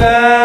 Yeah.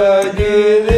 Hare